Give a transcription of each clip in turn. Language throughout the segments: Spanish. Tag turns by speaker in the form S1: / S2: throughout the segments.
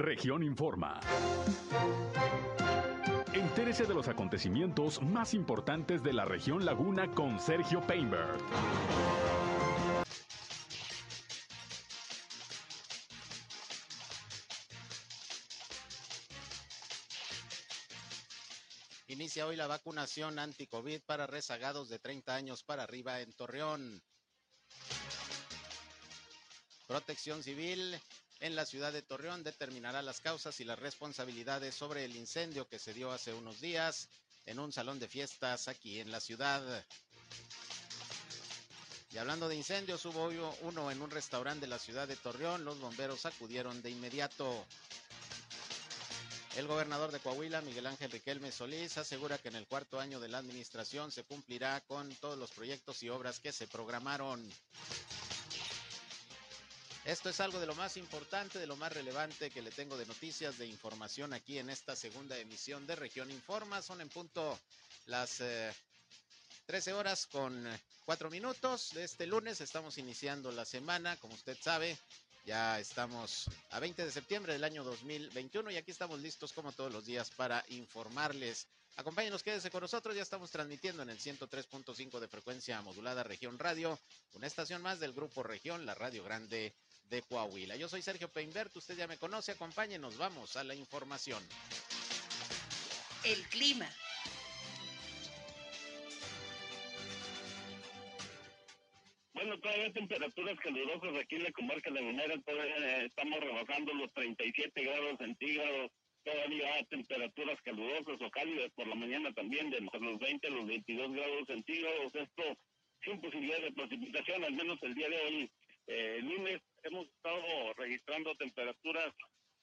S1: Región Informa. Entérese de los acontecimientos más importantes de la región Laguna con Sergio Painberg.
S2: Inicia hoy la vacunación anti-COVID para rezagados de 30 años para arriba en Torreón. Protección Civil en la ciudad de Torreón determinará las causas y las responsabilidades sobre el incendio que se dio hace unos días en un salón de fiestas aquí en la ciudad. Y hablando de incendios, hubo uno en un restaurante de la ciudad de Torreón. Los bomberos acudieron de inmediato. El gobernador de Coahuila, Miguel Ángel Riquelme Solís, asegura que en el cuarto año de la administración se cumplirá con todos los proyectos y obras que se programaron. Esto es algo de lo más importante, de lo más relevante que le tengo de noticias, de información aquí en esta segunda emisión de Región Informa. Son en punto las 13 eh, horas con 4 minutos de este lunes. Estamos iniciando la semana, como usted sabe. Ya estamos a 20 de septiembre del año 2021 y aquí estamos listos como todos los días para informarles. Acompáñenos, quédese con nosotros. Ya estamos transmitiendo en el 103.5 de frecuencia modulada Región Radio, una estación más del Grupo Región, la Radio Grande de Coahuila. Yo soy Sergio Peinbert, usted ya me conoce, acompáñenos, vamos a la información.
S3: El clima.
S4: Bueno, todavía temperaturas calurosas aquí en la comarca lagunera, todavía estamos rebasando los 37 grados centígrados, todavía temperaturas calurosas o cálidas por la mañana también, de los 20 a los 22 grados centígrados, esto sin posibilidad de precipitación, al menos el día de hoy, eh, lunes, hemos estado registrando temperaturas,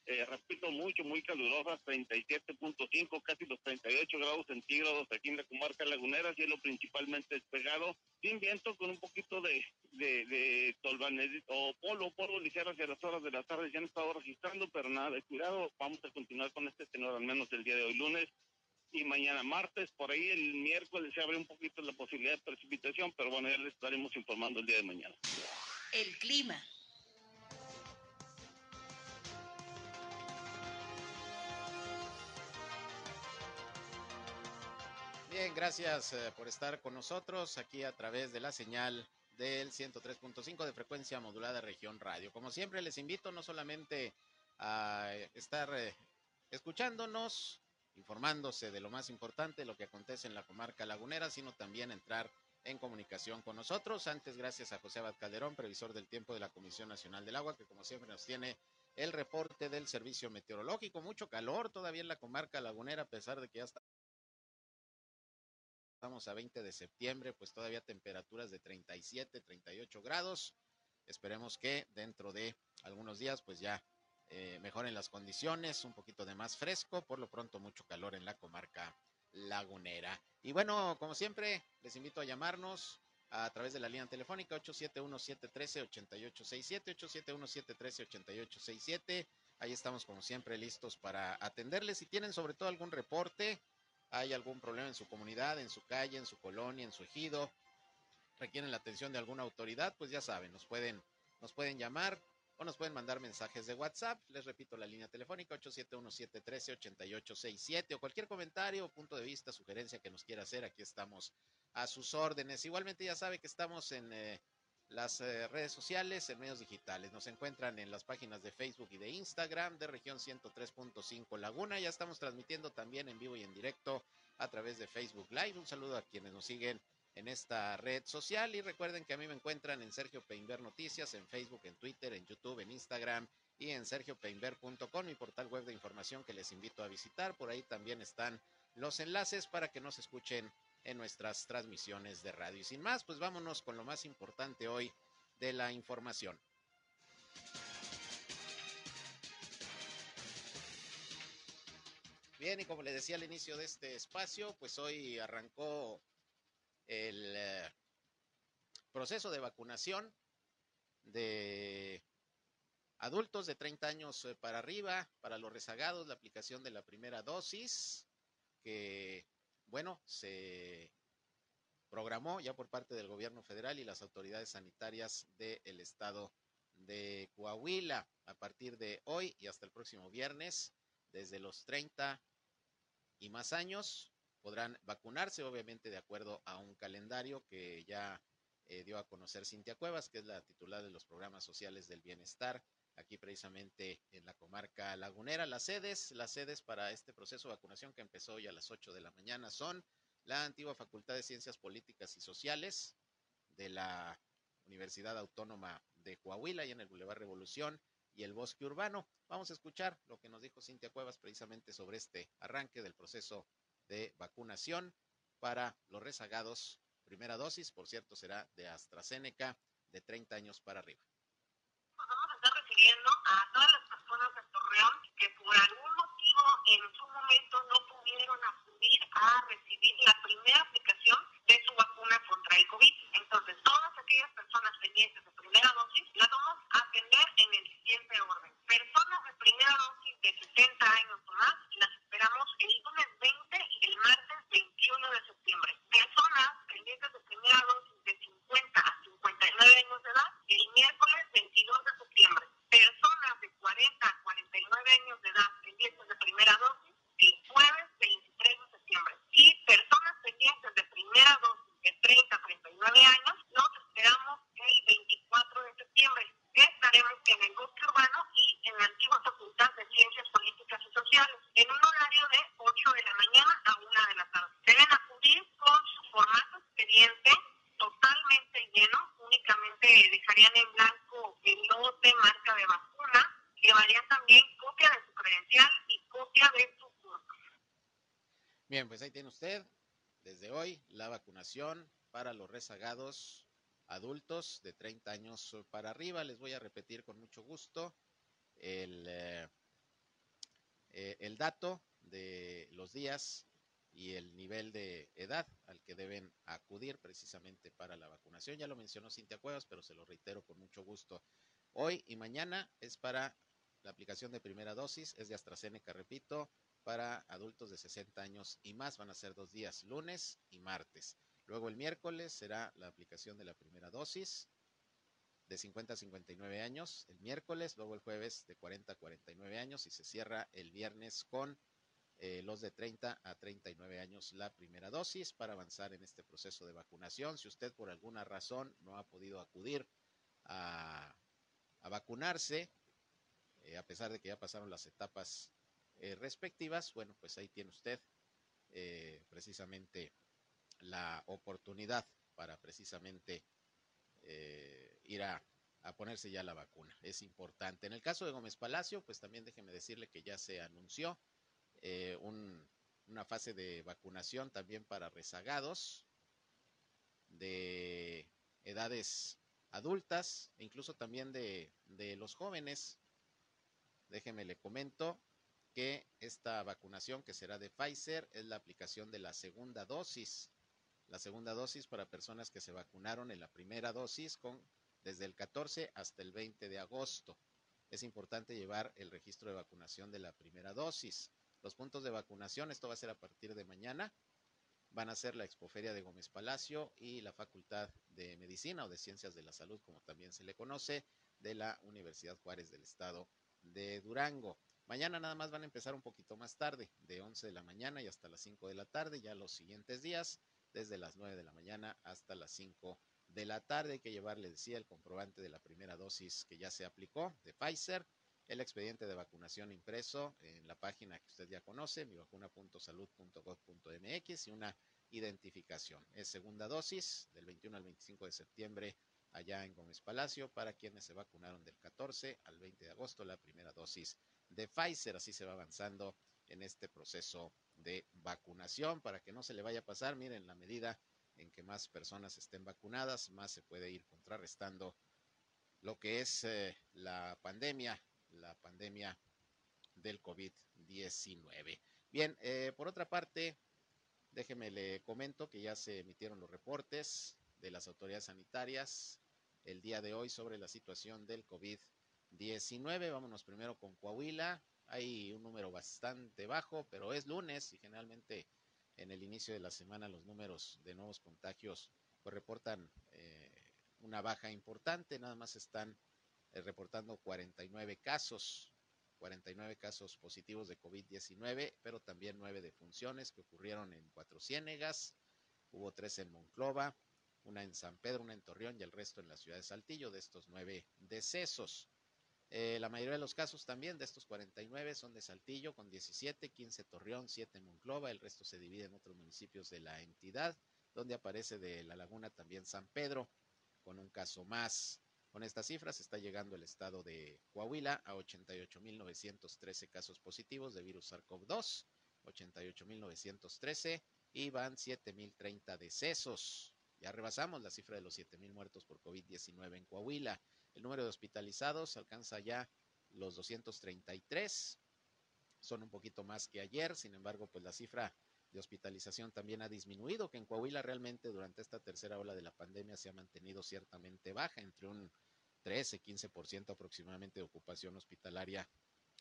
S4: eh, repito, mucho, muy calurosas, 37.5, casi los 38 grados centígrados aquí en la comarca lagunera, cielo principalmente despegado, sin viento, con un poquito de, de, de o polo, polvo ligero hacia las horas de la tarde, ya han estado registrando, pero nada de cuidado, vamos a continuar con este tenor al menos el día de hoy lunes y mañana martes, por ahí el miércoles se abre un poquito la posibilidad de precipitación, pero bueno, ya les estaremos informando el día de mañana.
S3: El clima.
S2: Bien, gracias eh, por estar con nosotros aquí a través de la señal del 103.5 de frecuencia modulada región radio. Como siempre, les invito no solamente a estar eh, escuchándonos, informándose de lo más importante, lo que acontece en la comarca lagunera, sino también entrar en comunicación con nosotros. Antes, gracias a José Abad Calderón, previsor del tiempo de la Comisión Nacional del Agua, que como siempre nos tiene el reporte del servicio meteorológico. Mucho calor todavía en la comarca lagunera, a pesar de que ya está Estamos a 20 de septiembre, pues todavía temperaturas de 37, 38 grados. Esperemos que dentro de algunos días, pues ya eh, mejoren las condiciones, un poquito de más fresco, por lo pronto mucho calor en la comarca lagunera. Y bueno, como siempre, les invito a llamarnos a través de la línea telefónica 871-713-8867, 871-713-8867. Ahí estamos como siempre listos para atenderles. Si tienen sobre todo algún reporte, hay algún problema en su comunidad, en su calle, en su colonia, en su ejido, requieren la atención de alguna autoridad, pues ya saben, nos pueden, nos pueden llamar o nos pueden mandar mensajes de WhatsApp. Les repito la línea telefónica 871-713-8867 o cualquier comentario, punto de vista, sugerencia que nos quiera hacer, aquí estamos a sus órdenes. Igualmente ya sabe que estamos en eh, las eh, redes sociales, en medios digitales. Nos encuentran en las páginas de Facebook y de Instagram de región 103.5 Laguna. Ya estamos transmitiendo también en vivo y en directo a través de Facebook Live. Un saludo a quienes nos siguen en esta red social y recuerden que a mí me encuentran en Sergio Peinber Noticias, en Facebook, en Twitter, en YouTube, en Instagram y en sergiopeinber.com, mi portal web de información que les invito a visitar. Por ahí también están los enlaces para que nos escuchen en nuestras transmisiones de radio. Y sin más, pues vámonos con lo más importante hoy de la información. Bien, y como le decía al inicio de este espacio, pues hoy arrancó el eh, proceso de vacunación de adultos de 30 años eh, para arriba, para los rezagados, la aplicación de la primera dosis, que bueno, se programó ya por parte del gobierno federal y las autoridades sanitarias del estado de Coahuila a partir de hoy y hasta el próximo viernes, desde los 30 y más años, podrán vacunarse, obviamente de acuerdo a un calendario que ya eh, dio a conocer Cintia Cuevas, que es la titular de los programas sociales del bienestar, aquí precisamente en la comarca lagunera. Las sedes, las sedes para este proceso de vacunación que empezó hoy a las 8 de la mañana son la antigua Facultad de Ciencias Políticas y Sociales de la Universidad Autónoma de Coahuila y en el Boulevard Revolución y el Bosque Urbano. Vamos a escuchar lo que nos dijo Cintia Cuevas precisamente sobre este arranque del proceso de vacunación para los rezagados. Primera dosis, por cierto, será de AstraZeneca de 30 años para arriba.
S5: Vamos a estar refiriendo a todas las personas de Torreón que por algún motivo en su momento no pudieron acudir a recibir la primera aplicación de su vacuna contra el COVID. Entonces, todas aquellas personas pendientes de primera dosis las vamos a atender en el siguiente orden. Personas de primera dosis de 60 años o más las esperamos el lunes 20 y el martes 21 de septiembre. Personas pendientes de primera dosis de 50 a 59 años de edad el miércoles 22 de septiembre. Personas de 40 a 49 años de edad pendientes de primera dosis el jueves 23 de septiembre. Y personas pendientes de primera dosis de 30 a 39 años nos esperamos el 24 de septiembre. Estaremos en el bosque urbano y en la antigua Facultad de Ciencias Políticas y Sociales, en un horario de 8 de la mañana a 1 de la tarde. Deben acudir con su formato expediente totalmente lleno, únicamente dejarían en blanco el lote, marca de vacuna, llevarían también copia de su credencial y copia de su curso.
S2: Bien, pues ahí tiene usted, desde hoy, para los rezagados adultos de 30 años para arriba. Les voy a repetir con mucho gusto el, eh, eh, el dato de los días y el nivel de edad al que deben acudir precisamente para la vacunación. Ya lo mencionó Cintia Cuevas, pero se lo reitero con mucho gusto. Hoy y mañana es para la aplicación de primera dosis, es de AstraZeneca, repito, para adultos de 60 años y más. Van a ser dos días, lunes y martes. Luego el miércoles será la aplicación de la primera dosis de 50 a 59 años, el miércoles, luego el jueves de 40 a 49 años y se cierra el viernes con eh, los de 30 a 39 años la primera dosis para avanzar en este proceso de vacunación. Si usted por alguna razón no ha podido acudir a, vacunarse, eh, a pesar de que ya pasaron las etapas eh, respectivas, bueno, pues ahí tiene usted precisamente la oportunidad para precisamente eh, ir a, ponerse ya la vacuna. Es importante. En el caso de Gómez Palacio, pues también déjeme decirle que ya se anunció eh, un, una fase de vacunación también para rezagados de edades adultas e incluso también de, de los jóvenes. Déjeme le comento que esta vacunación que será de Pfizer es la aplicación de la segunda dosis la segunda dosis para personas que se vacunaron en la primera dosis con desde el 14 hasta el 20 de agosto. Es importante llevar el registro de vacunación de la primera dosis. Los puntos de vacunación, esto va a ser a partir de mañana, van a ser la Expoferia de Gómez Palacio y la Facultad de Medicina o de Ciencias de la Salud, como también se le conoce, de la Universidad Juárez del Estado de Durango. Mañana nada más van a empezar un poquito más tarde, de 11 de la mañana y hasta las 5 de la tarde, ya los siguientes días desde las 9 de la mañana hasta las 5 de la tarde. Hay que llevarle, decía, el comprobante de la primera dosis que ya se aplicó de Pfizer, el expediente de vacunación impreso en la página que usted ya conoce, mivacuna.salud.gov.mx y una identificación. Es segunda dosis del 21 al 25 de septiembre allá en Gómez Palacio para quienes se vacunaron del 14 al 20 de agosto la primera dosis de Pfizer. Así se va avanzando en este proceso de vacunación para que no se le vaya a pasar. Miren, la medida en que más personas estén vacunadas, más se puede ir contrarrestando lo que es eh, la pandemia, la pandemia del COVID-19. Bien, eh, por otra parte, déjeme le comento que ya se emitieron los reportes de las autoridades sanitarias el día de hoy sobre la situación del COVID-19. Vámonos primero con Coahuila hay un número bastante bajo, pero es lunes y generalmente en el inicio de la semana los números de nuevos contagios pues reportan eh, una baja importante, nada más están eh, reportando 49 casos, 49 casos positivos de COVID-19, pero también nueve defunciones que ocurrieron en Cuatro Ciénegas, hubo tres en Monclova, una en San Pedro, una en Torreón y el resto en la ciudad de Saltillo, de estos nueve decesos. Eh, la mayoría de los casos también de estos 49 son de Saltillo con 17, 15 Torreón, 7 Monclova, el resto se divide en otros municipios de la entidad, donde aparece de La Laguna también San Pedro, con un caso más. Con estas cifras está llegando el estado de Coahuila a 88.913 casos positivos de virus SARS-CoV-2, 88.913 y van 7.030 decesos. Ya rebasamos la cifra de los 7.000 muertos por COVID-19 en Coahuila. El número de hospitalizados alcanza ya los 233. Son un poquito más que ayer, sin embargo, pues la cifra de hospitalización también ha disminuido, que en Coahuila realmente durante esta tercera ola de la pandemia se ha mantenido ciertamente baja, entre un 13-15% aproximadamente de ocupación hospitalaria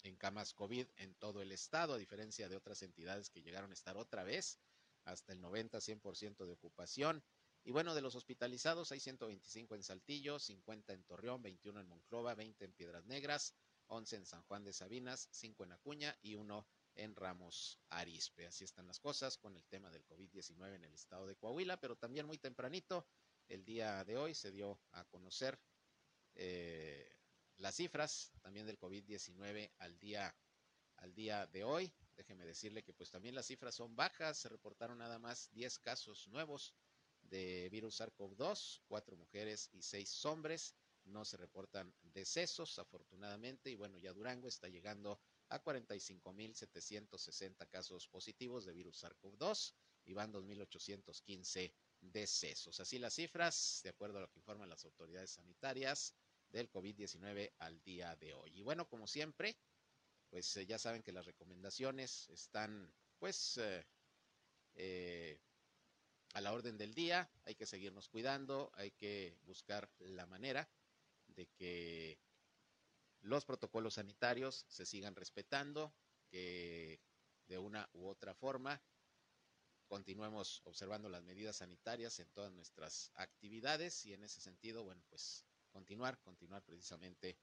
S2: en camas COVID en todo el estado, a diferencia de otras entidades que llegaron a estar otra vez hasta el 90-100% de ocupación. Y bueno, de los hospitalizados hay 125 en Saltillo, 50 en Torreón, 21 en Monclova, 20 en Piedras Negras, 11 en San Juan de Sabinas, 5 en Acuña y 1 en Ramos Arispe. Así están las cosas con el tema del COVID-19 en el estado de Coahuila, pero también muy tempranito, el día de hoy se dio a conocer eh, las cifras también del COVID-19 al día, al día de hoy. Déjeme decirle que pues también las cifras son bajas, se reportaron nada más 10 casos nuevos de virus SARS-CoV-2, cuatro mujeres y seis hombres. No se reportan decesos, afortunadamente, y bueno, ya Durango está llegando a 45.760 casos positivos de virus SARS-CoV-2 y van 2.815 decesos. Así las cifras, de acuerdo a lo que informan las autoridades sanitarias del COVID-19 al día de hoy. Y bueno, como siempre, pues eh, ya saben que las recomendaciones están, pues, eh, eh, a la orden del día, hay que seguirnos cuidando, hay que buscar la manera de que los protocolos sanitarios se sigan respetando, que de una u otra forma continuemos observando las medidas sanitarias en todas nuestras actividades y en ese sentido, bueno, pues continuar, continuar precisamente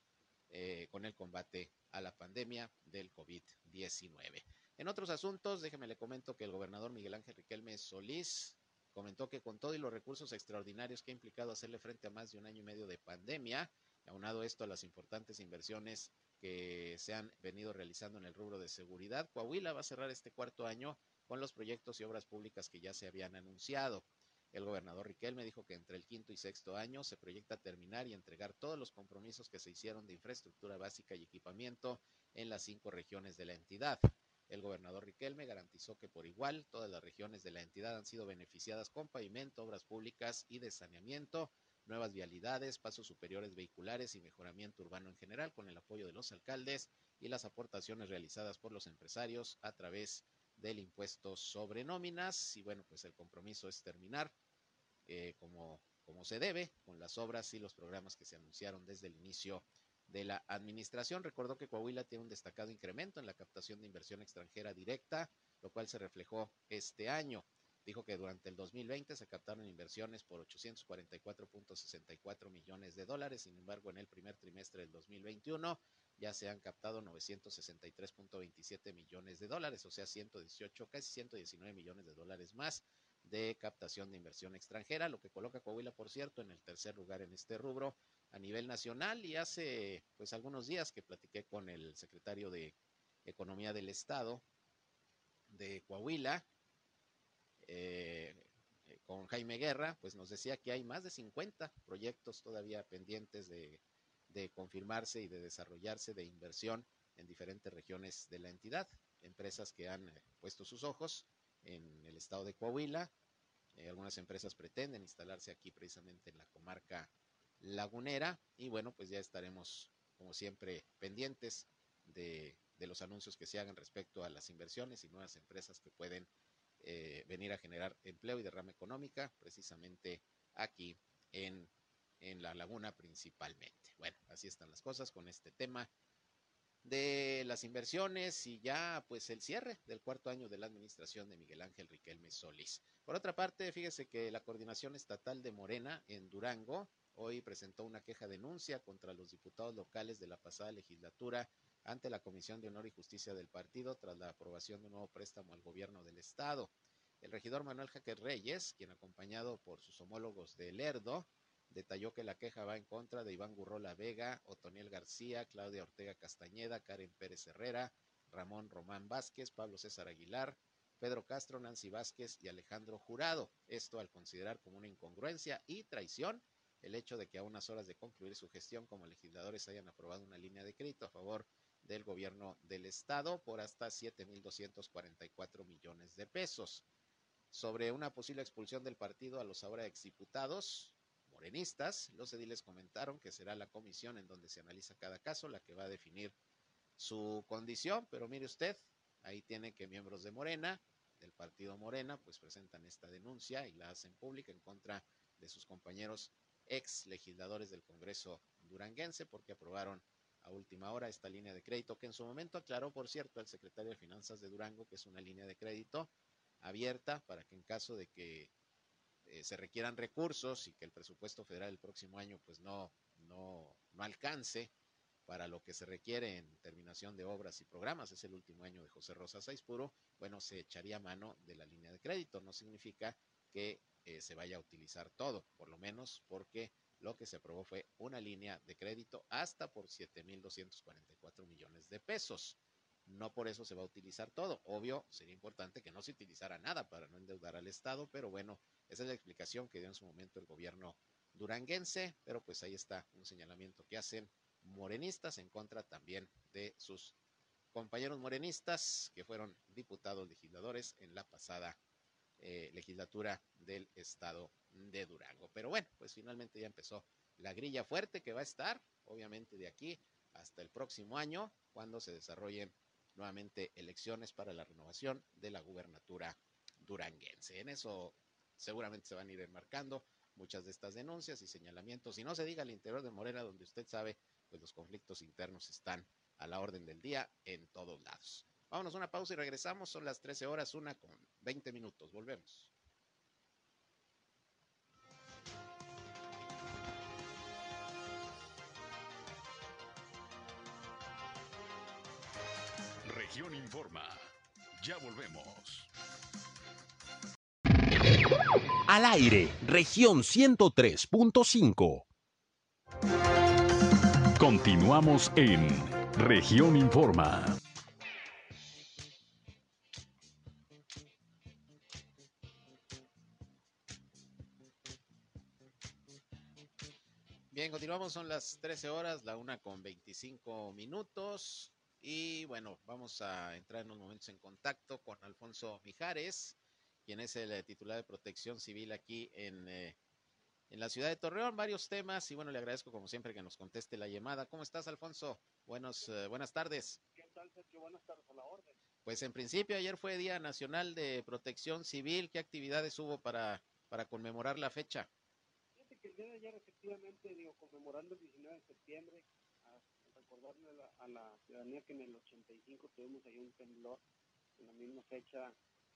S2: eh, con el combate a la pandemia del COVID-19. En otros asuntos, déjeme le comento que el gobernador Miguel Ángel Riquelme Solís Comentó que con todo y los recursos extraordinarios que ha implicado hacerle frente a más de un año y medio de pandemia, aunado esto a las importantes inversiones que se han venido realizando en el rubro de seguridad, Coahuila va a cerrar este cuarto año con los proyectos y obras públicas que ya se habían anunciado. El gobernador Riquelme dijo que entre el quinto y sexto año se proyecta terminar y entregar todos los compromisos que se hicieron de infraestructura básica y equipamiento en las cinco regiones de la entidad. El gobernador Riquelme garantizó que por igual todas las regiones de la entidad han sido beneficiadas con pavimento, obras públicas y de saneamiento, nuevas vialidades, pasos superiores vehiculares y mejoramiento urbano en general con el apoyo de los alcaldes y las aportaciones realizadas por los empresarios a través del impuesto sobre nóminas. Y bueno, pues el compromiso es terminar eh, como, como se debe con las obras y los programas que se anunciaron desde el inicio de la administración. Recordó que Coahuila tiene un destacado incremento en la captación de inversión extranjera directa, lo cual se reflejó este año. Dijo que durante el 2020 se captaron inversiones por 844.64 millones de dólares, sin embargo, en el primer trimestre del 2021 ya se han captado 963.27 millones de dólares, o sea, 118, casi 119 millones de dólares más de captación de inversión extranjera, lo que coloca a Coahuila, por cierto, en el tercer lugar en este rubro a nivel nacional y hace pues algunos días que platiqué con el secretario de Economía del Estado de Coahuila, eh, con Jaime Guerra, pues nos decía que hay más de 50 proyectos todavía pendientes de, de confirmarse y de desarrollarse de inversión en diferentes regiones de la entidad, empresas que han eh, puesto sus ojos en el estado de Coahuila, eh, algunas empresas pretenden instalarse aquí precisamente en la comarca lagunera y bueno, pues ya estaremos como siempre pendientes de, los anuncios que se hagan respecto a las inversiones y nuevas empresas que pueden eh, venir a generar empleo y derrama económica precisamente aquí en, en la laguna principalmente. Bueno, así están las cosas con este tema de las inversiones y ya pues el cierre del cuarto año de la administración de Miguel Ángel Riquelme Solís. Por otra parte, fíjese que la coordinación estatal de Morena en Durango hoy presentó una queja denuncia contra los diputados locales de la pasada legislatura ante la Comisión de Honor y Justicia del partido tras la aprobación de un nuevo préstamo al gobierno del estado. El regidor Manuel Jaque Reyes, quien acompañado por sus homólogos de Lerdo, detalló que la queja va en contra de Iván Gurrola Vega, Otoniel García, Claudia Ortega Castañeda, Karen Pérez Herrera, Ramón Román Vázquez, Pablo César Aguilar, Pedro Castro, Nancy Vázquez y Alejandro Jurado. Esto al considerar como una incongruencia y traición el hecho de que a unas horas de concluir su gestión como legisladores hayan aprobado una línea de crédito a favor del gobierno del estado por hasta 7.244 millones de pesos. Sobre una posible expulsión del partido a los ahora exdiputados morenistas, los ediles comentaron que será la comisión en donde se analiza cada caso la que va a definir su condición, pero mire usted, ahí tiene que miembros de Morena, del partido Morena, pues presentan esta denuncia y la hacen pública en contra de sus compañeros ex legisladores del Congreso duranguense porque aprobaron a última hora esta línea de crédito que en su momento aclaró, por cierto, el secretario de Finanzas de Durango que es una línea de crédito abierta para que en caso de que eh, se requieran recursos y que el presupuesto federal el próximo año pues no, no, no alcance para lo que se requiere en terminación de obras y programas, es el último año de José Rosa Puro, bueno, se echaría mano de la línea de crédito. No significa que eh, se vaya a utilizar todo, por lo menos porque lo que se aprobó fue una línea de crédito hasta por 7.244 millones de pesos. No por eso se va a utilizar todo. Obvio, sería importante que no se utilizara nada para no endeudar al Estado, pero bueno, esa es la explicación que dio en su momento el gobierno duranguense, pero pues ahí está un señalamiento que hacen morenistas en contra también de sus compañeros morenistas que fueron diputados legisladores en la pasada eh, legislatura del estado de Durango. Pero bueno, pues finalmente ya empezó la grilla fuerte que va a estar, obviamente, de aquí hasta el próximo año, cuando se desarrollen nuevamente elecciones para la renovación de la gubernatura duranguense. En eso seguramente se van a ir enmarcando muchas de estas denuncias y señalamientos. Y no se diga al interior de Morena, donde usted sabe, pues los conflictos internos están a la orden del día en todos lados. Vámonos a una pausa y regresamos. Son las 13 horas, una con 20 minutos. Volvemos.
S1: Región Informa. Ya volvemos.
S6: Al aire, región 103.5.
S1: Continuamos en región Informa.
S2: Continuamos, son las 13 horas, la una con 25 minutos. Y bueno, vamos a entrar en unos momentos en contacto con Alfonso Mijares, quien es el eh, titular de protección civil aquí en, eh, en la ciudad de Torreón. Varios temas y bueno, le agradezco como siempre que nos conteste la llamada. ¿Cómo estás, Alfonso? Buenos, eh, buenas tardes.
S7: ¿Qué tal, Sergio? Buenas tardes a la orden.
S2: Pues en principio ayer fue Día Nacional de Protección Civil. ¿Qué actividades hubo para, para conmemorar la fecha?
S7: Que el día de ayer efectivamente, digo, conmemorando el 19 de septiembre, recordarle a la, a la, ciudadanía que en el 85 tuvimos ahí un temblor, en la misma fecha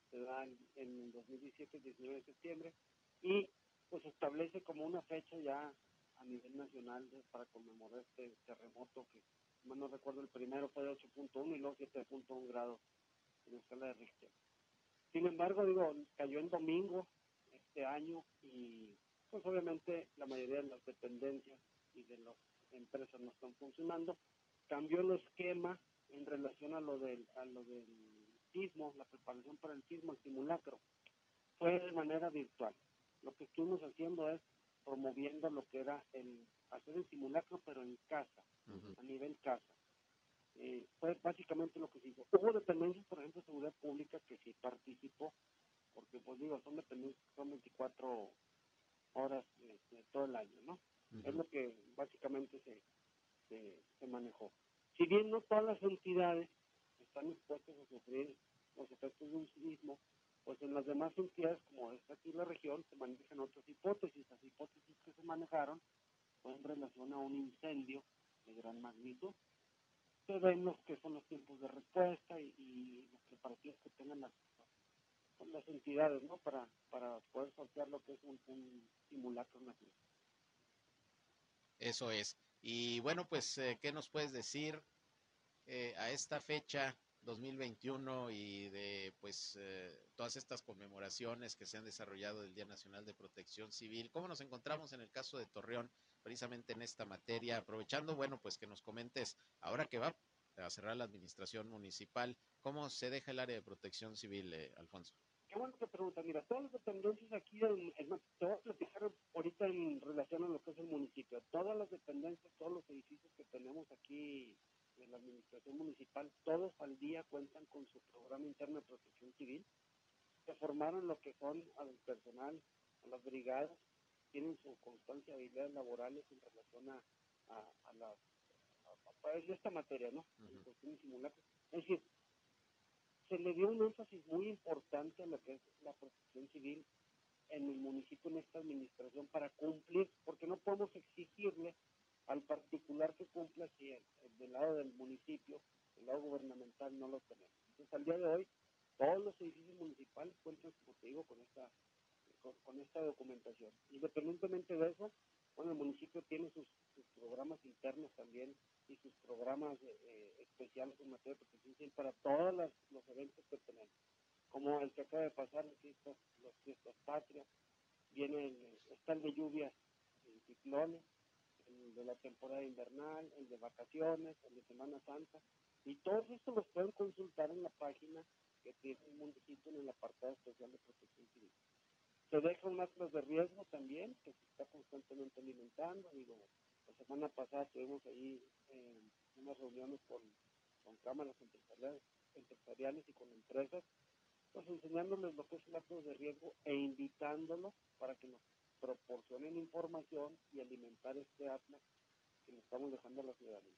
S7: se da en, el 2017, el 19 de septiembre, y pues establece como una fecha ya a nivel nacional para conmemorar este terremoto que, más no recuerdo, el primero fue de 8.1 y luego 7.1 grados en la escala de Richter. Sin embargo, digo, cayó en domingo este año y pues obviamente la mayoría de las dependencias y de las empresas no están funcionando. Cambió el esquema en relación a lo del, a lo del sismo, la preparación para el sismo, el simulacro. Fue de manera virtual. Lo que estuvimos haciendo es promoviendo lo que era el hacer el simulacro, pero en casa, a nivel casa. Eh, fue básicamente lo que se hizo. Hubo dependencias, por ejemplo, de seguridad pública que sí participó, porque pues digo, son dependencias son 24 horas de todo el año, ¿no? Es lo que básicamente se, se, manejó. Si bien no todas las entidades están expuestas a sufrir los efectos de un sismo, pues en las demás entidades, como es aquí la región, se manejan otras hipótesis. Las hipótesis que se manejaron fue en relación a un incendio de gran magnitud. Se ven los que son los tiempos de respuesta y, los preparativos que tengan las, las entidades, ¿no? Para, para poder sortear lo que es un, simulacro natural.
S2: Eso es. Y bueno, pues, eh, ¿qué nos puedes decir eh, a esta fecha 2021 y de pues eh, todas estas conmemoraciones que se han desarrollado del Día Nacional de Protección Civil? ¿Cómo nos encontramos en el caso de Torreón precisamente en esta materia? Aprovechando, bueno, pues que nos comentes ahora que va a cerrar la administración municipal, ¿cómo se deja el área de protección civil, Alfonso?
S7: Qué bueno que pregunta. Mira, todas las dependencias aquí, en, te voy a platicar ahorita en relación a lo que es el municipio. Todas las dependencias, todos los edificios que tenemos aquí en la administración municipal, todos al día cuentan con su programa interno de protección civil. Se formaron lo que son al personal, a las brigadas, tienen su constancia de habilidades laborales en relación a, a, la esta materia, ¿no? Es decir, se le dio un énfasis muy importante a lo que es la protección civil en el municipio, en esta administración, para cumplir, porque no podemos exigirle al particular que cumpla si el, del lado del municipio, el lado gubernamental no lo tenemos. Entonces, al día de hoy, todos los edificios municipales cuentan, como te digo, con esta, con, esta documentación. Independientemente de eso, bueno, el municipio tiene sus, programas internos también y sus programas eh, especiales en materia de protección civil para todos los eventos que tenemos, como el que acaba de pasar, los fiestas patrias, viene el, está el de lluvias, el ciclones, el de la temporada invernal, el de vacaciones, el de Semana Santa, y todos estos los pueden consultar en la página que tiene el municipio en el apartado especial de protección civil. Se dejan macros de riesgo también, que se está constantemente alimentando. Digo, la semana pasada tuvimos ahí eh, unas reuniones con, con cámaras empresariales, empresariales y con empresas, pues enseñándoles lo que es el de riesgo e invitándolos para que nos proporcionen información y alimentar este atlas que le estamos dejando a la ciudadanía.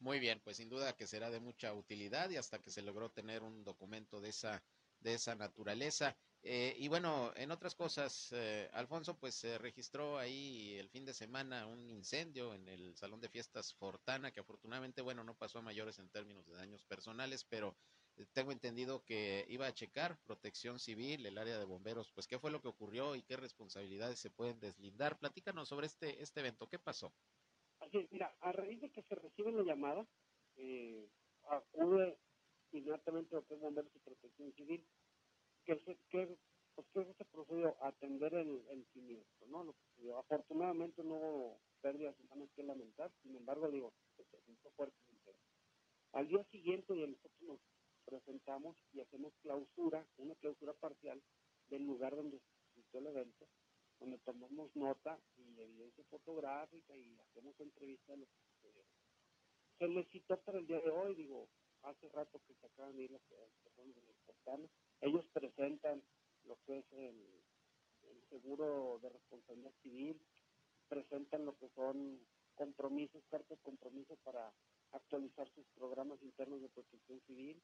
S2: Muy bien, pues sin duda que será de mucha utilidad y hasta que se logró tener un documento de esa de esa naturaleza. Eh, y bueno, en otras cosas, eh, Alfonso, pues se registró ahí el fin de semana un incendio en el Salón de Fiestas Fortana, que afortunadamente, bueno, no pasó a mayores en términos de daños personales, pero tengo entendido que iba a checar protección civil, el área de bomberos, pues qué fue lo que ocurrió y qué responsabilidades se pueden deslindar. Platícanos sobre este, este evento, ¿qué pasó?
S7: Así mira, a raíz de que se recibe la llamada, eh, acude inmediatamente lo que es bomberos y protección civil, que, que pues que se procedió a atender el, el siniestro, ¿no? Afortunadamente no hubo pérdidas humanas que lamentar, sin embargo, digo, se presentó fuerte. Al día siguiente nosotros nos presentamos y hacemos clausura, una clausura parcial del lugar donde se hizo el evento, donde tomamos nota y evidencia fotográfica y hacemos entrevistas de lo que sucedió. Se les citó para el día de hoy, digo, hace rato que se acaban de ir las personas de los ellos presentan lo que es el, seguro de responsabilidad civil, presentan lo que son compromisos, cartas de compromiso para actualizar sus programas internos de protección civil,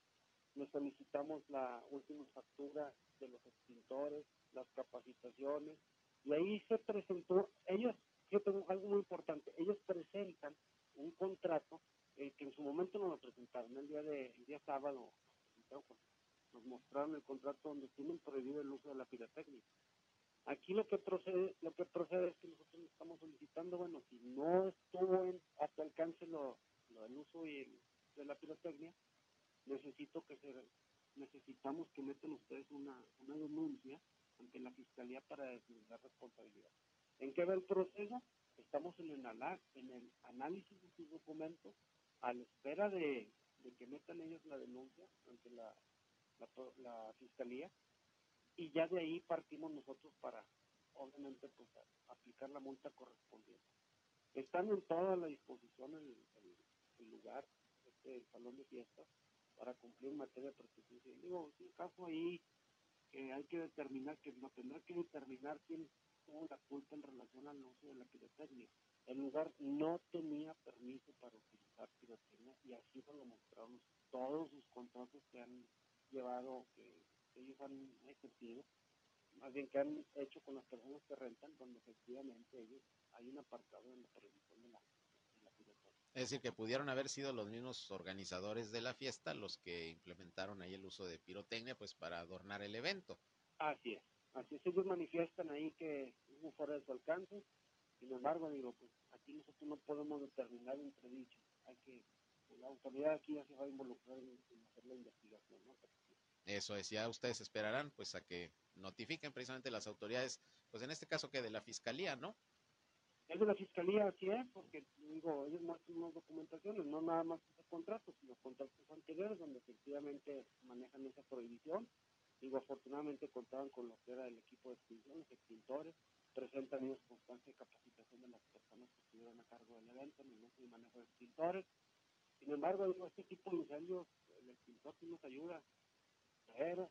S7: le solicitamos la última factura de los extintores, las capacitaciones, y ahí se presentó, ellos, yo tengo algo muy importante, ellos presentan un contrato que en su momento nos lo presentaron el día de el día sábado, nos mostraron el contrato donde tienen prohibido el uso de la pirotecnia. Aquí lo que procede, lo que procede es que nosotros estamos solicitando, bueno, si no estuvo en, hasta alcance lo, lo del uso y el, de la pirotecnia, necesito que se, necesitamos que metan ustedes una, una denuncia ante la Fiscalía para deslindar responsabilidad. ¿En qué va el proceso? Estamos en el, en el análisis de sus documentos a la espera de, que metan ellos la denuncia ante la, la, Fiscalía y ya de ahí partimos nosotros para, obviamente, pues aplicar la multa correspondiente. Están en toda la disposición el, el, el lugar, este salón de fiestas, para cumplir materia de protección civil. Digo, es un caso ahí que hay que determinar, que no tendrá que determinar quién tuvo la culpa en relación al uso de la pirotecnia. El lugar no tenía permiso para utilizar pirotecnia y así nos lo mostraron todos sus contratos que han llevado, que, ellos han ejercido, más bien que han hecho con las personas que rentan, donde efectivamente ellos hay un apartado en la prohibición de la
S2: es decir, que pudieron haber sido los mismos organizadores de la fiesta los que implementaron ahí el uso de pirotecnia pues para adornar el evento.
S7: Así es, así es, ellos manifiestan ahí que hubo fuera de su alcance, sin embargo, digo, pues
S8: aquí nosotros no podemos determinar entredicho. Hay que, la autoridad aquí ya se va a involucrar en, hacer la investigación, ¿no?
S2: Eso es, ya ustedes esperarán pues a que notifiquen precisamente las autoridades, pues en este caso que de la fiscalía, ¿no?
S8: Es de la fiscalía, así es, porque digo, ellos muestran unas documentaciones, no nada más esos contratos, sino contratos anteriores donde efectivamente manejan esa prohibición. Digo, afortunadamente contaban con lo que era el equipo de extinción, los extintores, presentan ellos constancia de capacitación de las personas que estuvieron a cargo del evento en el manejo de extintores. Sin embargo, digo, este tipo de incendios, el extintor sí nos ayuda, pero,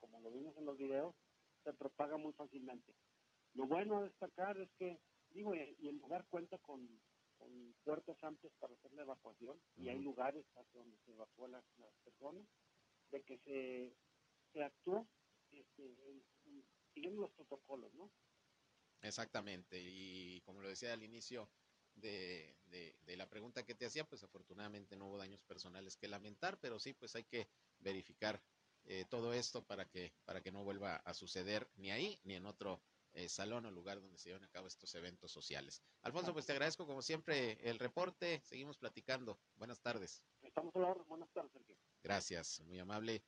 S8: como lo vimos en los videos, se propaga muy fácilmente. Lo bueno a destacar es que, digo, y el lugar cuenta con, con puertas amplias para hacer la evacuación, y hay lugares hacia donde se evacúan las, personas, de que se, se actuó este, siguiendo los protocolos, ¿no?
S2: Exactamente, y como lo decía al inicio de, de, la pregunta que te hacía, pues afortunadamente no hubo daños personales que lamentar, pero sí, pues hay que verificar eh, todo esto para que, para que no vuelva a suceder ni ahí ni en otro eh, salón o lugar donde se lleven a cabo estos eventos sociales. Alfonso, pues te agradezco como siempre el reporte. Seguimos platicando. Buenas tardes.
S8: Estamos a la Buenas tardes, Sergio.
S2: Gracias, muy amable.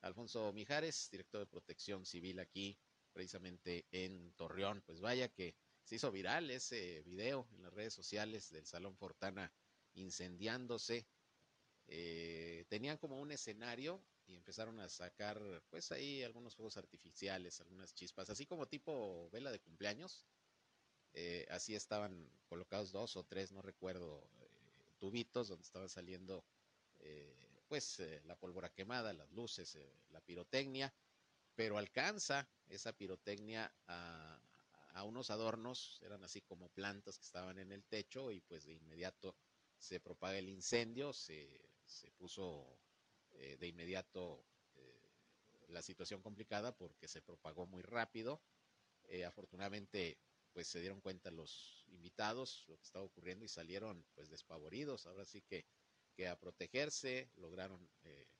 S2: Alfonso Mijares, director de Protección Civil aquí, precisamente en Torreón. Pues vaya que se hizo viral ese video en las redes sociales del Salón Fortana incendiándose. Eh, tenían como un escenario y empezaron a sacar, pues ahí algunos fuegos artificiales, algunas chispas, así como tipo vela de cumpleaños. Eh, así estaban colocados dos o tres, no recuerdo, eh, tubitos donde estaban saliendo, eh, pues, la pólvora quemada, las luces, la pirotecnia, pero alcanza esa pirotecnia a, a unos adornos, eran así como plantas que estaban en el techo y pues de inmediato se propaga el incendio, se, se puso eh, de inmediato eh, la situación complicada porque se propagó muy rápido. Eh, afortunadamente, pues se dieron cuenta los invitados lo que estaba ocurriendo y salieron pues despavoridos. Ahora sí que, que a protegerse, lograron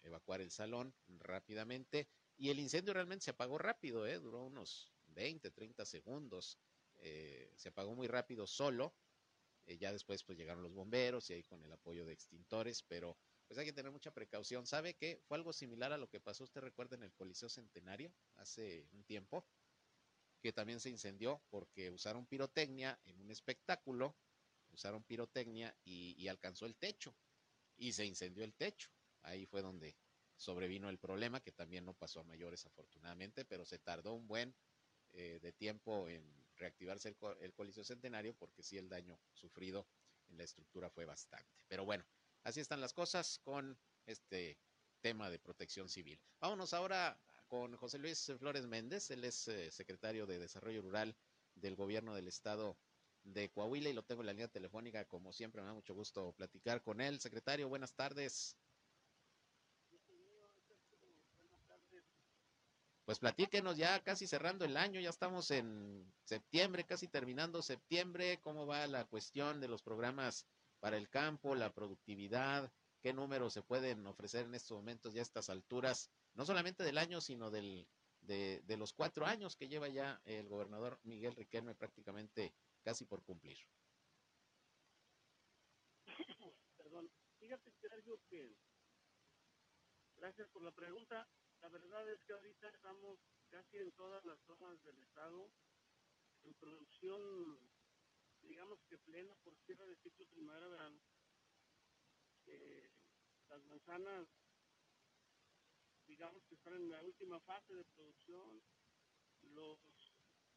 S2: evacuar el salón rápidamente y el incendio realmente se apagó rápido, duró unos 20, 30 segundos. se apagó muy rápido solo. ya después pues llegaron los bomberos y ahí con el apoyo de extintores, pero pues hay que tener mucha precaución. ¿Sabe que fue algo similar a lo que pasó, usted recuerda, en el Coliseo Centenario hace un tiempo? Que también se incendió porque usaron pirotecnia en un espectáculo, usaron pirotecnia y, alcanzó el techo y se incendió el techo. Ahí fue donde sobrevino el problema, que también no pasó a mayores afortunadamente, pero se tardó un buen eh, de tiempo en reactivarse el, el Coliseo Centenario porque sí el daño sufrido en la estructura fue bastante. Pero bueno, Así están las cosas con este tema de protección civil. Vámonos ahora con José Luis Flores Méndez, él es eh, secretario de Desarrollo Rural del Gobierno del Estado de Coahuila y lo tengo en la línea telefónica, como siempre me da mucho gusto platicar con él. Secretario, buenas tardes. Pues platíquenos ya casi cerrando el año, ya estamos en septiembre, casi terminando septiembre, ¿cómo va la cuestión de los programas para el campo, la productividad, qué números se pueden ofrecer en estos momentos y a estas alturas, no solamente del año, sino del, de, los cuatro años que lleva ya el gobernador Miguel Riquelme prácticamente casi por cumplir.
S8: Perdón, fíjate Sergio que gracias por la pregunta. La verdad es que ahorita estamos casi en todas las zonas del estado en producción digamos que plena por cierre de ciclo primavera-verano. Eh, las manzanas, digamos que están en la última fase de producción, los,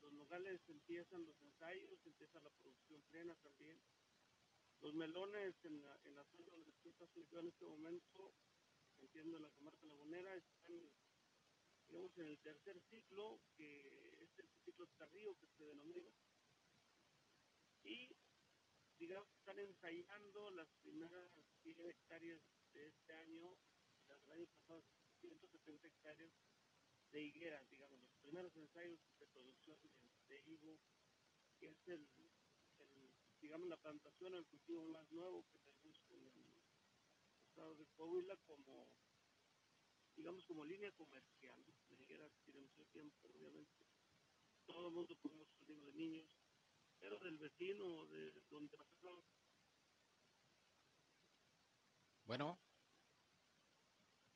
S8: los nogales empiezan los ensayos, empieza la producción plena también. Los melones en la, en la zona donde estoy en este momento, entiendo en la comarca lagunera, están digamos en el tercer ciclo, que es el ciclo tardío que se denomina, y digamos están ensayando las primeras 100 hectáreas de este año, las del año pasado 170 hectáreas de higueras, digamos, los primeros ensayos de producción de, higo, que es el, digamos, la plantación, el cultivo más nuevo que tenemos en el estado de Coahuila como, digamos, como línea comercial. La higuera tiene mucho tiempo, obviamente. Todo el mundo podemos salir de niños, carretero del vecino, de donde nosotros
S2: Bueno,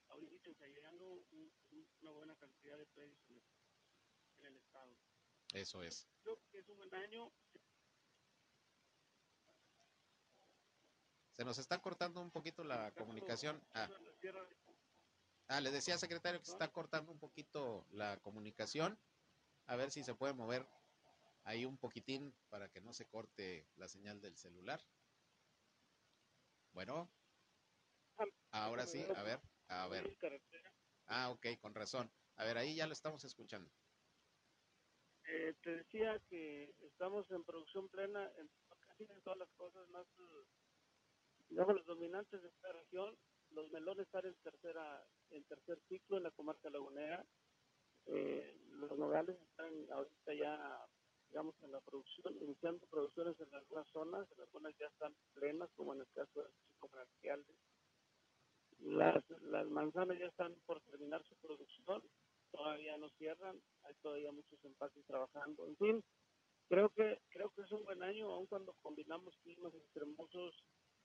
S8: ahorita está llegando un- un- una buena cantidad de predios en el, estado.
S2: eso es.
S8: Creo que es un buen año.
S2: Se nos está cortando un poquito la comunicación. Ah, ah, le decía secretario que se está cortando un poquito la comunicación. A ver si se puede mover ahí un poquitín para que no se corte la señal del celular. Bueno, ahora sí, a ver, a ver. Ah, ok, con razón. A ver, ahí ya lo estamos escuchando.
S8: Eh, te decía que estamos en producción plena en casi en todas las cosas más, digamos, los dominantes de esta región. Los melones están en tercera, en tercer ciclo en la comarca lagunera. Eh, los nogales están ahorita ya, digamos, en la producción, iniciando producciones en algunas zonas, en algunas ya están plenas, como en el caso del chico Franquialde. Las, las manzanas ya están por terminar su producción, todavía no cierran, hay todavía muchos empaques trabajando. En fin, creo que creo que es un buen año, aun cuando combinamos climas extremosos,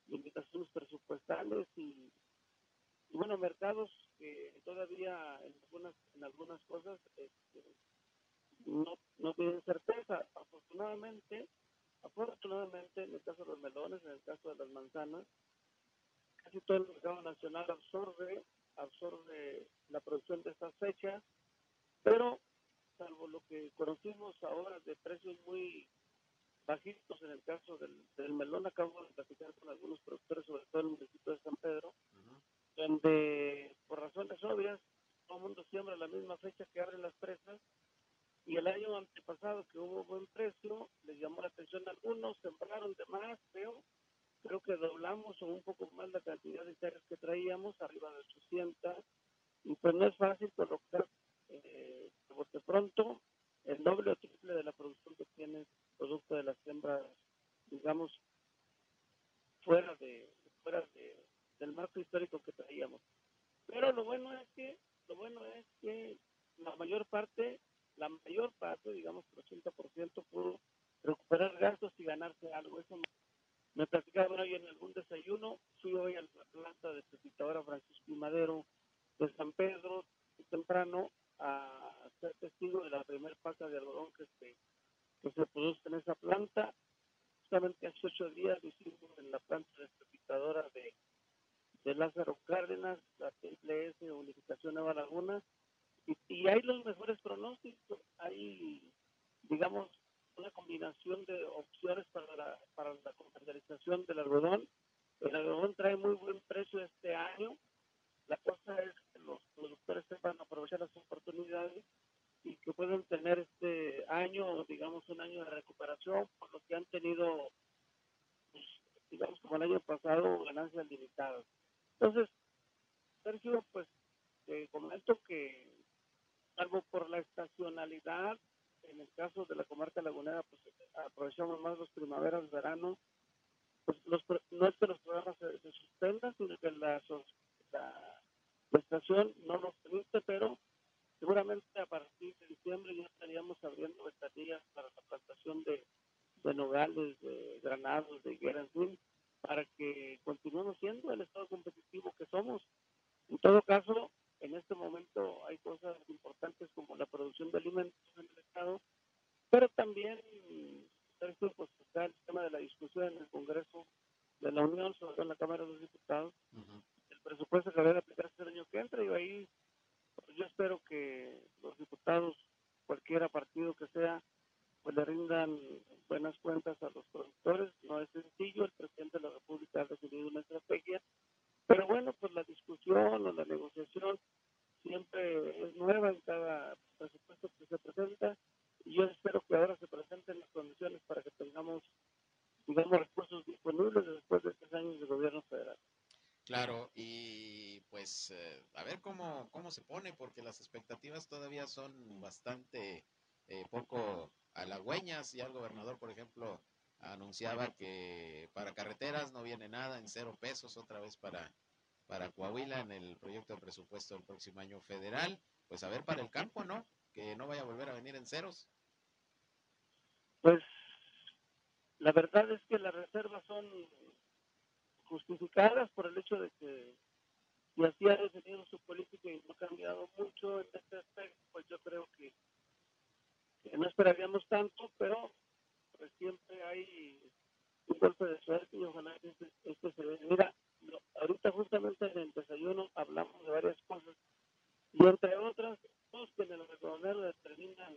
S8: limitaciones presupuestales y, y bueno, mercados que todavía en algunas en algunas cosas este, no, no tienen certeza. Afortunadamente, afortunadamente en el caso de los melones, en el caso de las manzanas, casi todo el mercado nacional absorbe absorbe la producción de estas fechas, pero salvo lo que conocimos ahora de precios muy bajitos en el caso del, del melón, acabo de platicar con algunos productores, sobre todo en el municipio de San Pedro, donde por razones obvias todo el mundo siembra la misma fecha que abren las presas y el año antepasado que hubo buen precio, les llamó la atención a algunos, sembraron de más, creo, creo que doblamos o un poco más la cantidad de hectáreas que traíamos, arriba de 800, y pues no es fácil colocar eh, de pronto el doble o triple de la producción que tienes producto de las siembras, digamos, fuera de fuera de, del marco histórico que traíamos. Pero lo bueno es que lo bueno es que la mayor parte, la mayor parte, digamos el 80% pudo recuperar gastos y ganarse algo. Eso me, me platicaban hoy en algún desayuno, fui hoy a la planta de precipitadora Francisco y Madero de San Pedro temprano a ser testigo de la primera paca de algodón que se, que produce en esa planta. Justamente hace ocho días lo hicimos en la planta despepitadora de, de Lázaro Cárdenas, la Triple Unificación Nueva Laguna, y, hay los mejores pronósticos, hay, digamos, una combinación de opciones para la, para la comercialización del algodón. El algodón trae muy buen precio este año, la cosa es que los productores sepan aprovechar las oportunidades y que puedan tener este año, digamos, un año de recuperación por lo que han tenido, pues, digamos, como el año pasado, ganancias limitadas. Entonces, Sergio, pues, te comento que, salvo por la estacionalidad, en el caso de la comarca lagunera, pues aprovechamos más los primaveras, veranos, pues los, no es que los programas se, se suspendan, sino que la, la, la estación no nos permite, pero seguramente a partir de diciembre ya estaríamos abriendo ventanillas para la plantación de, de nogales, de granados, de higuera, para que continuemos siendo el estado competitivo que somos. En todo caso, en este momento hay cosas importantes como la producción de alimentos en el estado, pero también, Sergio, pues está el tema de la discusión en el Congreso de la Unión, sobre todo en la Cámara de los Diputados, el presupuesto que debe aplicarse el año que entra y ahí pues, yo espero que los diputados, cualquiera partido que sea, pues le rindan buenas cuentas a los productores. No es sencillo, el presidente de la República ha definido una estrategia, pero bueno, pues la discusión o la negociación siempre es nueva en cada presupuesto que se presenta y yo espero que ahora se presenten las condiciones para que tengamos, digamos, recursos disponibles después de tres años de gobierno federal.
S2: Claro, y pues eh, a ver cómo, cómo se pone, porque las expectativas todavía son bastante eh, poco halagüeñas. Ya el gobernador, por ejemplo, anunciaba que para carreteras no viene nada en cero pesos otra vez para, para Coahuila en el proyecto de presupuesto del próximo año federal. Pues a ver para el campo, ¿no? Que no vaya a volver a venir en ceros.
S8: Pues la verdad es que las reservas son justificadas por el hecho de que así ha definido su política y no ha cambiado mucho en este aspecto, pues yo creo que, no esperaríamos tanto, pero pues siempre hay un golpe de suerte y ojalá que este, este se vea. Mira, ahorita justamente en el desayuno hablamos de varias cosas y entre otras, dos que en el reconocer determinan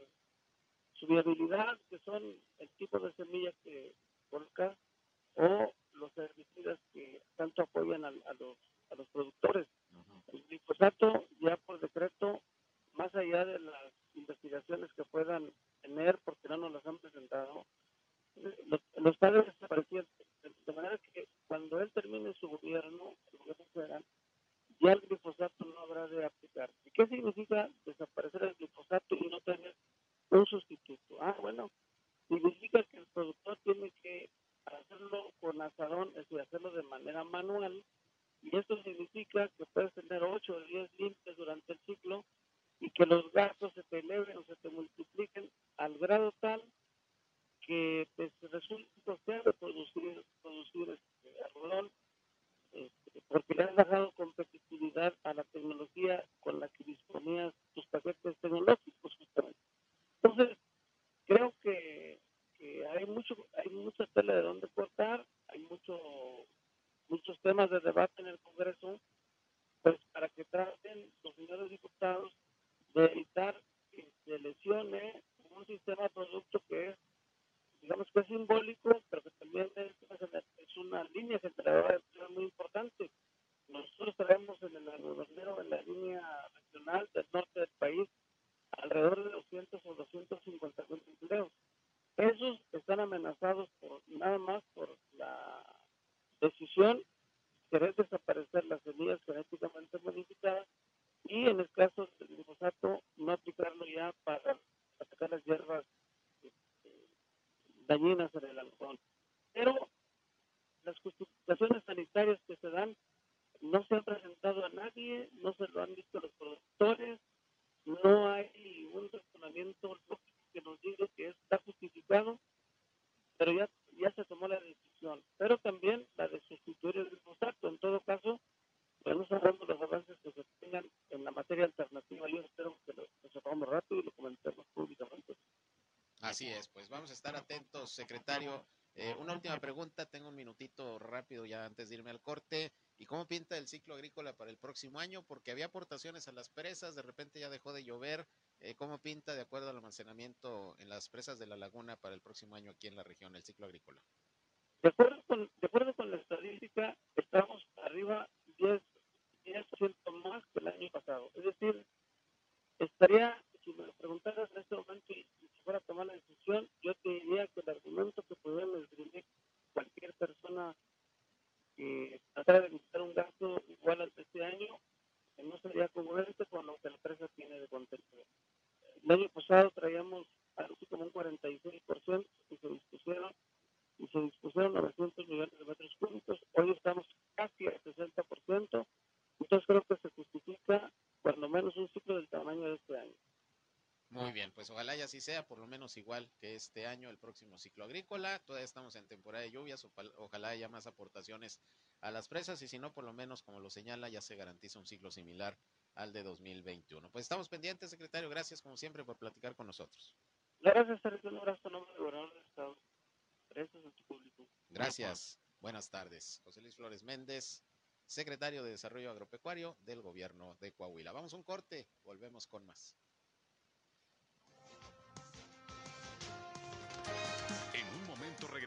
S8: su viabilidad, que son el tipo de semilla que coloca o los herbicidas que tanto apoyan a, los, a los productores. El glifosato ya por decreto, más allá de las investigaciones que puedan tener, porque no nos las han presentado, eh, los, padres desaparecieron. De manera que cuando él termine su gobierno, el gobierno federal, ya el glifosato no habrá de aplicar. ¿Y qué significa desaparecer el glifosato y no tener un sustituto? Ah, bueno, significa que el productor tiene que hacerlo con asadón, es decir, hacerlo de manera manual, y esto significa que puedes tener 8 o 10 limpias durante el ciclo y que los gastos se te eleven o se te multipliquen al grado tal que pues, resulta imposible producir, producir algodón este, porque le has dejado competitividad a la tecnología con la que disponías tus paquetes tecnológicos justamente. Entonces, creo que, hay mucho hay mucha tela de donde cortar, hay mucho muchos temas de debate en el Congreso, pues para que traten los señores diputados de evitar que se lesione un sistema de producto que es digamos que es simbólico, pero que también es, una línea generadora de muy importante. Nosotros traemos en el aeropuerto, en la línea regional del norte del país, alrededor de 200 o 250 mil empleos. Esos están amenazados por nada más por la decisión querer desaparecer las semillas genéticamente modificadas y en el caso del glifosato no aplicarlo ya para atacar las hierbas dañinas en el algodón. Pero las justificaciones sanitarias que se dan no se han presentado a nadie, no se lo han visto los productores, no hay un razonamiento que nos diga que está justificado, pero ya, ya se tomó la decisión. Pero también la de sustituir el glifosato. En todo caso, pues no sabemos los avances que se tengan en la materia alternativa. Yo espero que lo, que sepamos rápido y lo comentemos públicamente.
S2: Así es, pues vamos a estar atentos, secretario. Eh, una última pregunta, tengo un minutito rápido ya antes de irme al corte. ¿Y cómo pinta el ciclo agrícola para el próximo año? Porque había aportaciones a las presas, de repente ya dejó de llover. Eh, ¿Cómo pinta de acuerdo al almacenamiento en las presas de la laguna para el próximo año aquí en la región, el ciclo agrícola?
S8: De acuerdo con, la estadística, estamos arriba 10%, 10 más que el año pasado. Es decir, estaría, si me lo preguntaras en este momento fuera a tomar la decisión, yo te diría que el argumento que podemos escribir cualquier persona que tratara de buscar un gasto igual al de este año, que no sería congruente con lo que la empresa tiene de contenido. El año pasado traíamos algo como un 46% y se dispusieron y se dispusieron 900 millones de metros cúbicos. Hoy estamos casi al 60%, entonces creo que se justifica cuando menos un ciclo del tamaño de este año.
S2: Muy bien, pues ojalá y así sea, por lo menos igual que este año, el próximo ciclo agrícola. Todavía estamos en temporada de lluvias, ojalá haya más aportaciones a las presas y si no, por lo menos, como lo señala, ya se garantiza un ciclo similar al de 2021. Pues estamos pendientes, secretario. Gracias, como siempre, por platicar con nosotros.
S8: Gracias. Un abrazo nombre del gobernador del Estado. Gracias a tu público.
S2: Gracias. Buenas tardes. José Luis Flores Méndez, secretario de Desarrollo Agropecuario del Gobierno de Coahuila. Vamos a un corte, volvemos con más.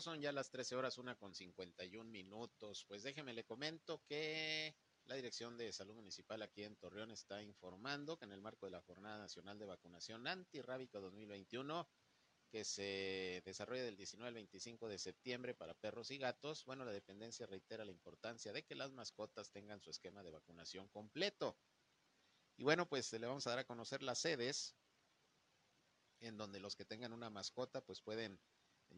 S2: Son ya las 13 horas, una con 51 minutos. Pues déjeme le comento que la Dirección de Salud Municipal aquí en Torreón está informando que en el marco de la Jornada Nacional de Vacunación Antirrábica 2021, que se desarrolla del 19 al 25 de septiembre para perros y gatos, bueno, la dependencia reitera la importancia de que las mascotas tengan su esquema de vacunación completo. Y bueno, pues le vamos a dar a conocer las sedes en donde los que tengan una mascota pues pueden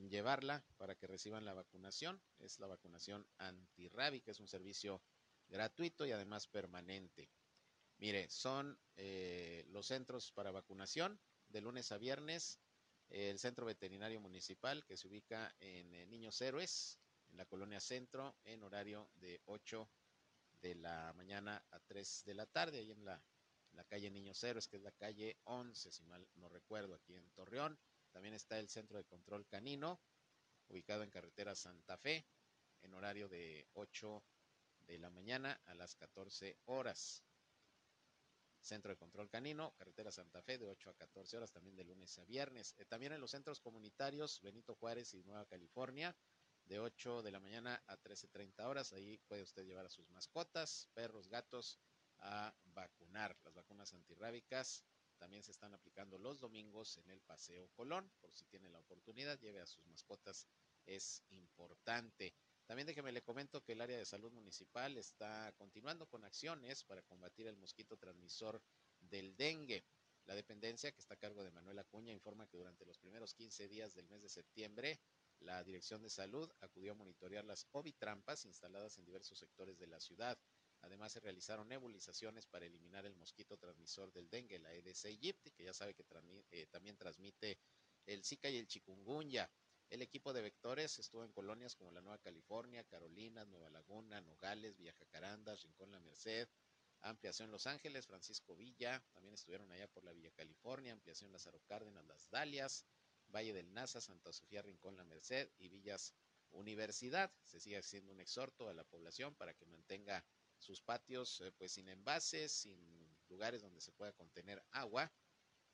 S2: llevarla para que reciban la vacunación. Es la vacunación antirrábica, es un servicio gratuito y además permanente. Mire, son eh, los centros para vacunación de lunes a viernes. El Centro Veterinario Municipal que se ubica en eh, Niños Héroes, en la colonia Centro, en horario de 8 de la mañana a 3 de la tarde, ahí en la, la calle Niños Héroes, que es la calle 11, si mal no recuerdo, aquí en Torreón. También está el Centro de Control Canino, ubicado en carretera Santa Fe, en horario de 8 de la mañana a las 14 horas. Centro de Control Canino, Carretera Santa Fe, de 8 a 14 horas, también de lunes a viernes. Eh, también en los centros comunitarios Benito Juárez y Nueva California, de 8 de la mañana a 13.30 horas. Ahí puede usted llevar a sus mascotas, perros, gatos, a vacunar. Las vacunas antirrábicas también se están aplicando los domingos en el Paseo Colón. Por si tiene la oportunidad, lleve a sus mascotas, es importante. También déjeme le comento que el área de salud municipal está continuando con acciones para combatir el mosquito transmisor del dengue. La dependencia, que está a cargo de Manuel Acuña, informa que durante los primeros 15 días del mes de septiembre, la Dirección de Salud acudió a monitorear las ovitrampas instaladas en diversos sectores de la ciudad. Además, se realizaron nebulizaciones para eliminar el mosquito transmisor del dengue, la EDC aegypti, que ya sabe que eh, también transmite el Zika y el chikungunya. El equipo de vectores estuvo en colonias como la Nueva California, Carolina, Nueva Laguna, Nogales, Villa Jacarandas, Rincón La Merced, Ampliación Los Ángeles, Francisco Villa, también estuvieron allá por la Villa California, Ampliación Lázaro Cárdenas, Las Dalias, Valle del Nasa, Santa Sofía, Rincón La Merced y Villas Universidad. Se sigue haciendo un exhorto a la población para que mantenga sus patios eh, pues sin envases, sin lugares donde se pueda contener agua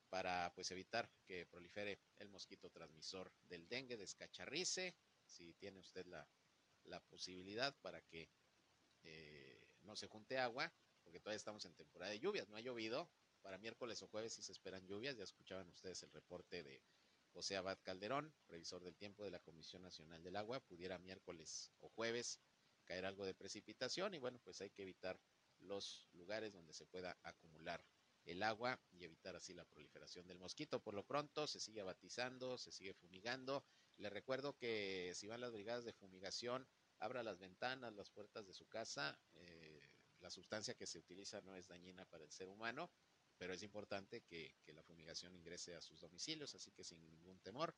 S2: para pues evitar que prolifere el mosquito transmisor del dengue, descacharrice, si tiene usted la, la posibilidad para que eh, no se junte agua, porque todavía estamos en temporada de lluvias, no ha llovido, para miércoles o jueves sí se esperan lluvias, ya escuchaban ustedes el reporte de José Abad Calderón, previsor del tiempo de la Comisión Nacional del Agua, pudiera miércoles o jueves caer algo de precipitación y bueno, pues hay que evitar los lugares donde se pueda acumular el agua y evitar así la proliferación del mosquito. Por lo pronto se sigue abatizando, se sigue fumigando. Le recuerdo que si van las brigadas de fumigación, abra las ventanas, las puertas de su casa. Eh, la sustancia que se utiliza no es dañina para el ser humano, pero es importante que, la fumigación ingrese a sus domicilios, así que sin ningún temor,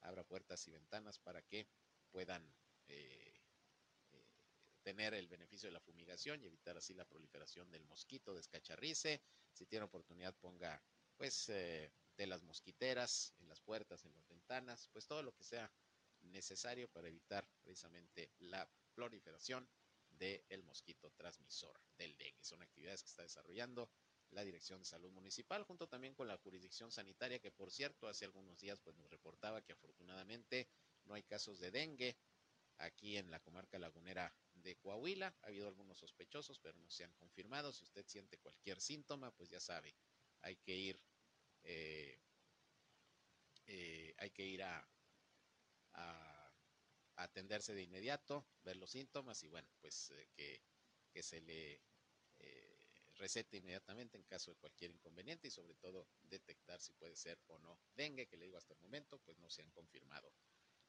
S2: abra puertas y ventanas para que puedan eh, tener el beneficio de la fumigación y evitar así la proliferación del mosquito, descacharrice, si tiene oportunidad ponga pues eh, telas mosquiteras en las puertas, en las ventanas, pues todo lo que sea necesario para evitar precisamente la proliferación del mosquito transmisor del dengue. Son actividades que está desarrollando la Dirección de Salud Municipal, junto también con la jurisdicción sanitaria, que por cierto hace algunos días pues nos reportaba que afortunadamente no hay casos de dengue aquí en la comarca lagunera de Coahuila. Ha habido algunos sospechosos, pero no se han confirmado. Si usted siente cualquier síntoma, pues ya sabe, hay que ir, eh, eh, hay que ir a, atenderse de inmediato, ver los síntomas y bueno, pues eh, que, que, se le recete inmediatamente en caso de cualquier inconveniente y sobre todo detectar si puede ser o no dengue, que le digo hasta el momento, pues no se han confirmado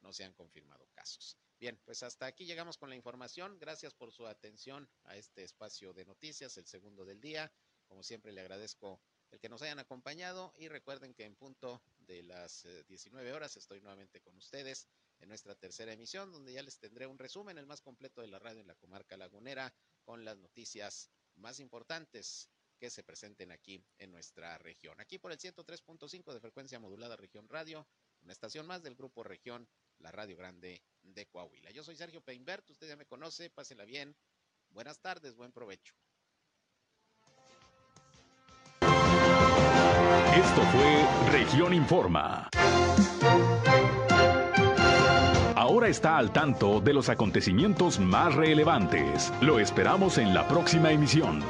S2: no se han confirmado casos. Bien, pues hasta aquí llegamos con la información. Gracias por su atención a este espacio de noticias, el segundo del día. Como siempre, le agradezco el que nos hayan acompañado y recuerden que en punto de las 19 eh, horas estoy nuevamente con ustedes en nuestra tercera emisión, donde ya les tendré un resumen, el más completo de la radio en la comarca lagunera, con las noticias más importantes que se presenten aquí en nuestra región. Aquí por el 103.5 de frecuencia modulada Región Radio, una estación más del Grupo Región la Radio Grande de Coahuila. Yo soy Sergio Peinbert, usted ya me conoce, pásela bien. Buenas tardes, buen provecho.
S1: Esto fue Región Informa. Ahora está al tanto de los acontecimientos más relevantes. Lo esperamos en la próxima emisión.